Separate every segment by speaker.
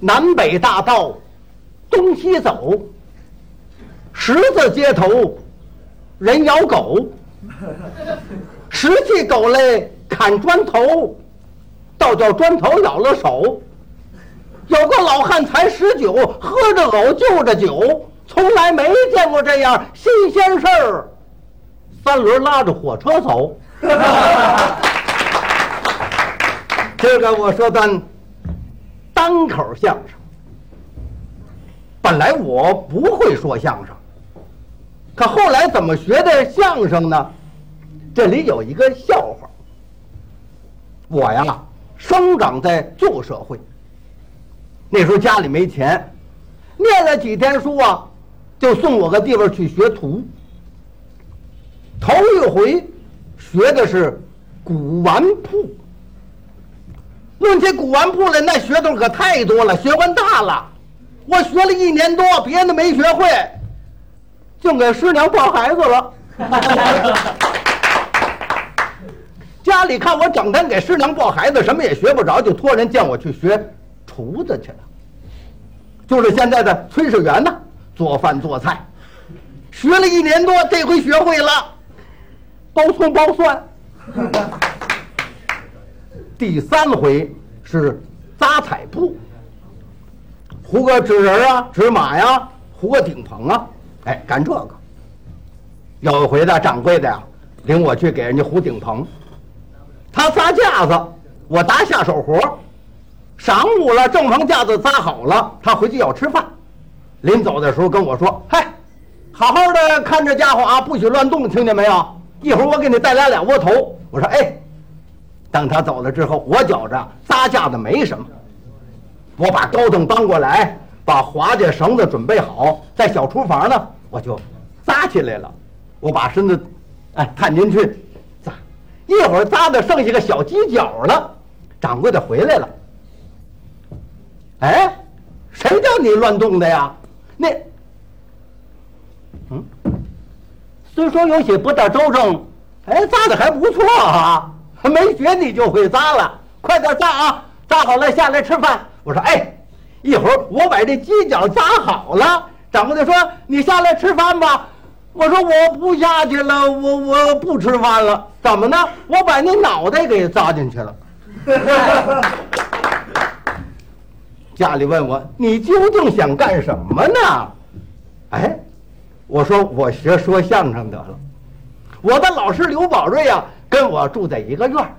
Speaker 1: 南北大道东西走，十字街头人咬狗，拾起狗来砍砖头，倒叫砖头咬了手。有个老汉才十九，喝着藕就着酒，从来没见过这样新鲜事儿。三轮拉着火车走。这个我说咱单口相声。本来我不会说相声，可后来怎么学的相声呢？这里有一个笑话。我呀，生长在旧社会，那时候家里没钱，念了几天书啊，就送我个地方去学徒。头一回学的是古玩铺。论起古玩铺来，那学头可太多了，学问大了。我学了一年多，别的没学会，净给师娘抱孩子了。家里看我整天给师娘抱孩子，什么也学不着，就托人叫我去学厨子去了。就是现在的炊事员呢，做饭做菜，学了一年多，这回学会了，包葱包蒜。第三回是扎彩布，糊个纸人啊、纸马呀，糊个顶棚啊，哎，干这个。有一回的掌柜的呀，领我去给人家糊顶棚，他扎架子，我搭下手活。晌午了，正棚架子扎好了，他回去要吃饭。临走的时候跟我说：“嗨，好好的看这家伙啊，不许乱动，听见没有？一会儿我给你带来俩窝头。”我说：“哎。”等他走了之后，我觉着扎架子没什么，我把高凳搬过来，把滑架绳子准备好，在小厨房呢，我就扎起来了。我把身子哎探进去扎，一会儿扎的剩下个小犄角了，掌柜的回来了。哎，谁叫你乱动的呀？那嗯，虽说有些不大周正，哎，扎的还不错啊。没学你就会扎了，快点扎啊！扎好了下来吃饭。我说哎，一会儿我把这犄角扎好了。掌柜的说你下来吃饭吧。我说我不下去了，我我不吃饭了。怎么呢？我把你脑袋给扎进去了。家里问我你究竟想干什么呢？哎，我说我学说相声得了。我的老师刘宝瑞呀。跟我住在一个院儿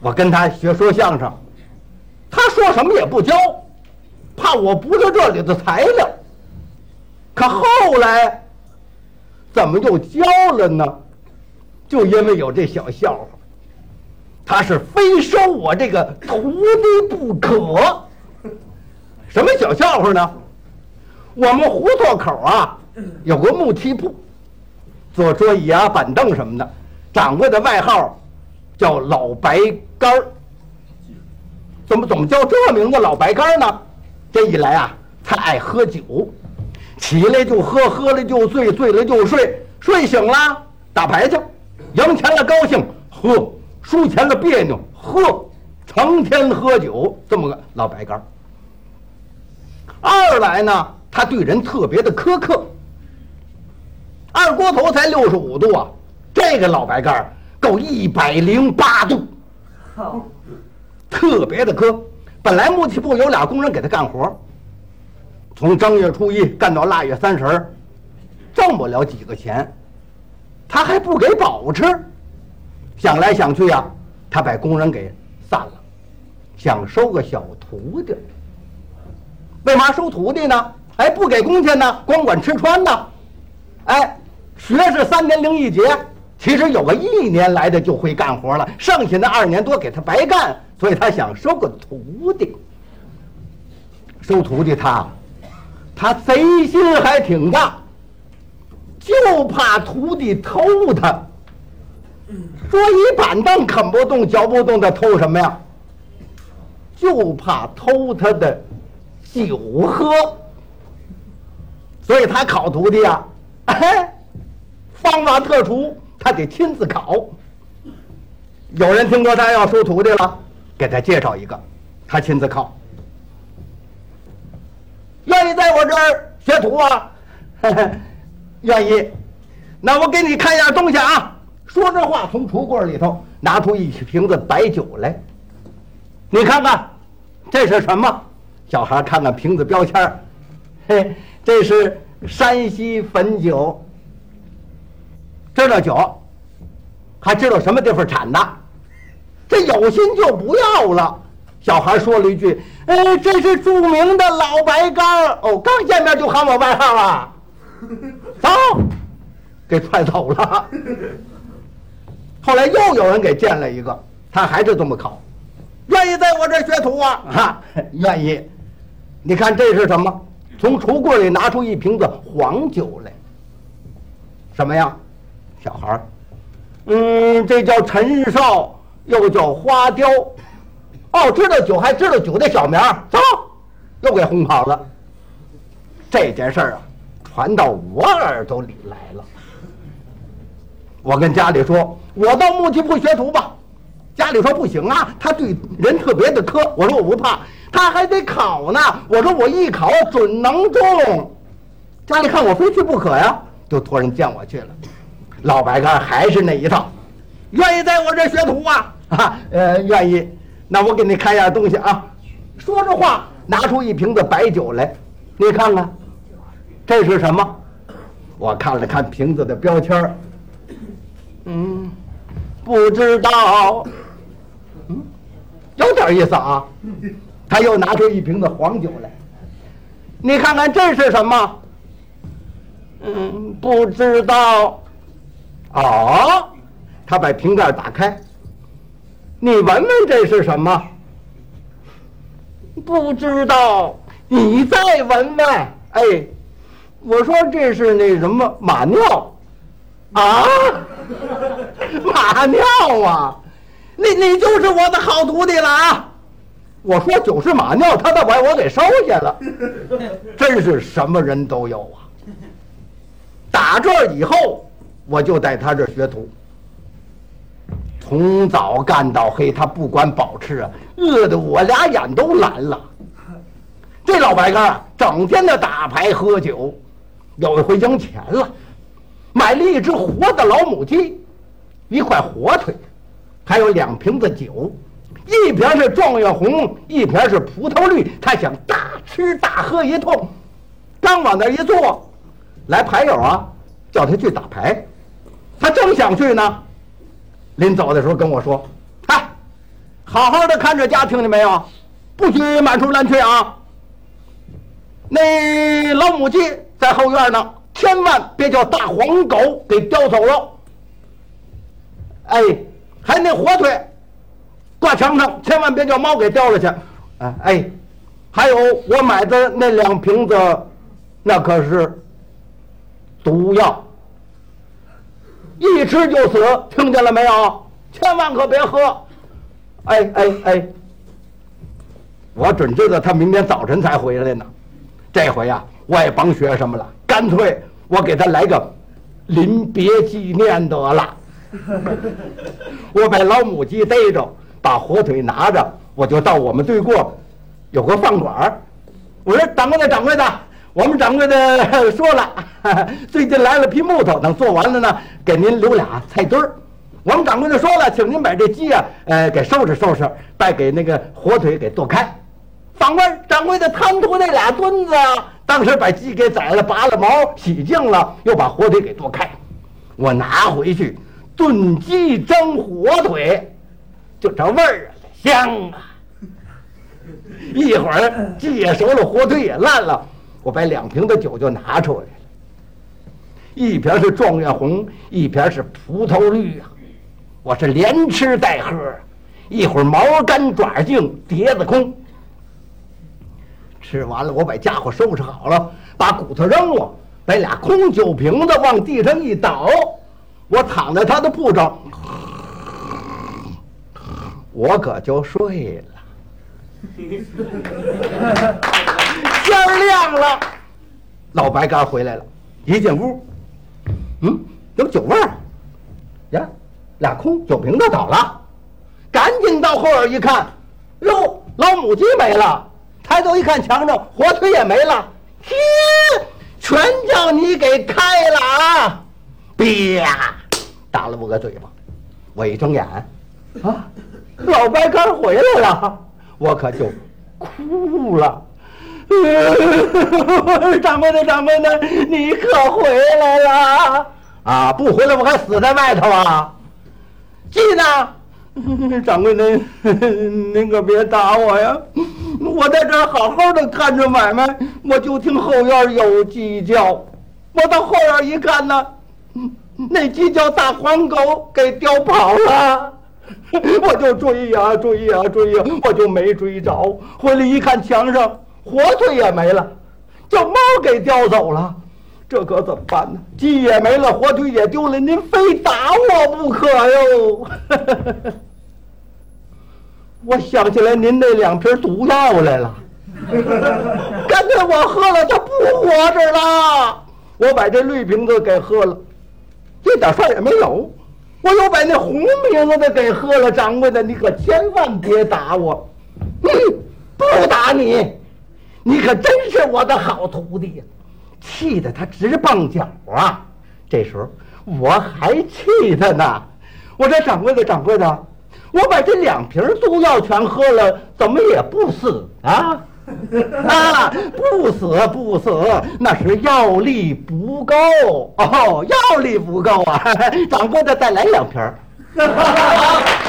Speaker 1: 我跟他学说相声，他说什么也不教，怕我不是这里的材料。可后来怎么又教了呢？就因为有这小笑话，他是非收我这个徒弟不可。什么小笑话呢？我们胡同口啊有个木梯铺，做桌椅啊、板凳什么的。掌柜的外号叫老白干儿，怎么怎么叫这名字老白干儿呢？这一来啊，他爱喝酒，起来就喝，喝了就醉，醉了就睡，睡醒了打牌去，赢钱了高兴喝，输钱了别扭喝，成天喝酒，这么个老白干儿。二来呢，他对人特别的苛刻，二锅头才六十五度啊。这个老白干儿够一百零八度，好，特别的磕。本来木器部有俩工人给他干活，从正月初一干到腊月三十，挣不了几个钱，他还不给饱吃。想来想去呀，他把工人给散了，想收个小徒弟。为嘛收徒弟呢？哎，不给工钱呢，光管吃穿呢。哎，学是三年零一节。其实有个一年来的就会干活了，剩下那二年多给他白干，所以他想收个徒弟。收徒弟他，他贼心还挺大，就怕徒弟偷他。桌椅板凳啃不动、嚼不动，他偷什么呀？就怕偷他的酒喝。所以他考徒弟啊，方法特殊。他得亲自考。有人听说他要收徒弟了，给他介绍一个，他亲自考。愿意在我这儿学徒啊？愿意。那我给你看一样东西啊。说这话，从橱柜里头拿出一瓶子白酒来。你看看，这是什么？小孩看看瓶子标签，嘿，这是山西汾酒。知道酒，还知道什么地方产的？这有心就不要了。小孩说了一句：“哎，这是著名的老白干哦，刚见面就喊我外号啊！走，给踹走了。后来又有人给见了一个，他还是这么考，愿意在我这学徒啊？哈，愿意。你看这是什么？从橱柜里拿出一瓶子黄酒来。什么呀？小孩儿嗯，这叫陈少，又叫花雕。哦，知道酒还知道酒的小名走，又给轰跑了。这件事儿啊，传到我耳朵里来了。我跟家里说，我到木器铺学徒吧。家里说不行啊，他对人特别的苛。我说我不怕，他还得考呢。我说我一考准能中。家里看我非去不可呀，就托人见我去了。老白干还是那一套，愿意在我这学徒啊？啊，呃，愿意。那我给你看样东西啊。说着话，拿出一瓶子白酒来，你看看，这是什么？我看了看瓶子的标签，嗯，不知道，嗯，有点意思啊。他又拿出一瓶子黄酒来，你看看这是什么？嗯，不知道。哦，他把瓶盖打开，你闻闻这是什么？不知道，你再闻闻。哎，我说这是那什么马尿，啊，马尿啊，你你就是我的好徒弟了啊！我说酒是马尿，他倒把我给收下了，真是什么人都有啊！打这以后。我就在他这学徒，从早干到黑，他不管饱吃啊，饿得我俩眼都蓝了。这老白干啊，整天的打牌喝酒，有一回赢钱了，买了一只活的老母鸡，一块火腿，还有两瓶子酒，一瓶是状元红，一瓶是葡萄绿。他想大吃大喝一通，刚往那一坐，来牌友啊，叫他去打牌。他正想去呢，临走的时候跟我说：“哎，好好的看着家，听见没有？不许满处乱去啊！那老母鸡在后院呢，千万别叫大黄狗给叼走了。哎，还那火腿挂墙上，千万别叫猫给叼了去。哎哎，还有我买的那两瓶子，那可是毒药。”一吃就死，听见了没有？千万可别喝！哎哎哎！我准知道他明天早晨才回来呢。这回呀，我也甭学什么了，干脆我给他来个临别纪念得了。我把老母鸡逮着，把火腿拿着，我就到我们对过有个饭馆我说：“掌柜的，掌柜的。”我们掌柜的说了，最近来了批木头，等做完了呢，给您留俩菜墩儿。我们掌柜的说了，请您把这鸡啊，呃，给收拾收拾，再给那个火腿给剁开。访问掌柜的贪图那俩墩子，当时把鸡给宰了，拔了毛，洗净了，又把火腿给剁开。我拿回去炖鸡蒸火腿，就这味儿啊，香啊！一会儿鸡也熟了，火腿也烂了。我把两瓶的酒就拿出来了，一瓶是状元红，一瓶是葡萄绿啊！我是连吃带喝，一会儿毛干爪净，碟子空。吃完了，我把家伙收拾好了，把骨头扔了，把俩空酒瓶子往地上一倒，我躺在他的铺上，我可就睡了。天亮了，老白干回来了，一进屋，嗯，有酒味儿，呀，俩空酒瓶子倒了，赶紧到后院一看，哟，老母鸡没了，抬头一看墙上火腿也没了，天，全叫你给开了啊！啪，打了我个嘴巴。我一睁眼，啊，老白干回来了，我可就哭了。掌柜的，掌柜的，你可回来了啊！不回来我还死在外头啊！记呢，掌柜的，您可别打我呀！我在这儿好好的看着买卖，我就听后院有鸡叫，我到后院一看呢，那鸡叫大黄狗给叼跑了，我就追呀追呀追呀，我就没追着，回来一看墙上。火腿也没了，叫猫给叼走了，这可怎么办呢？鸡也没了，火腿也丢了，您非打我不可哟！我想起来您那两瓶毒药来了，干脆我喝了，他不活着了。我把这绿瓶子给喝了，一点事儿也没有。我又把那红瓶子的给喝了。掌柜的，你可千万别打我，嗯，不打你。你可真是我的好徒弟呀！气得他直蹦脚啊！这时候我还气他呢。我这掌柜的，掌柜的，我把这两瓶毒药全喝了，怎么也不死啊？啊，不死不死，那是药力不够哦，药力不够啊！掌柜的，再来两瓶。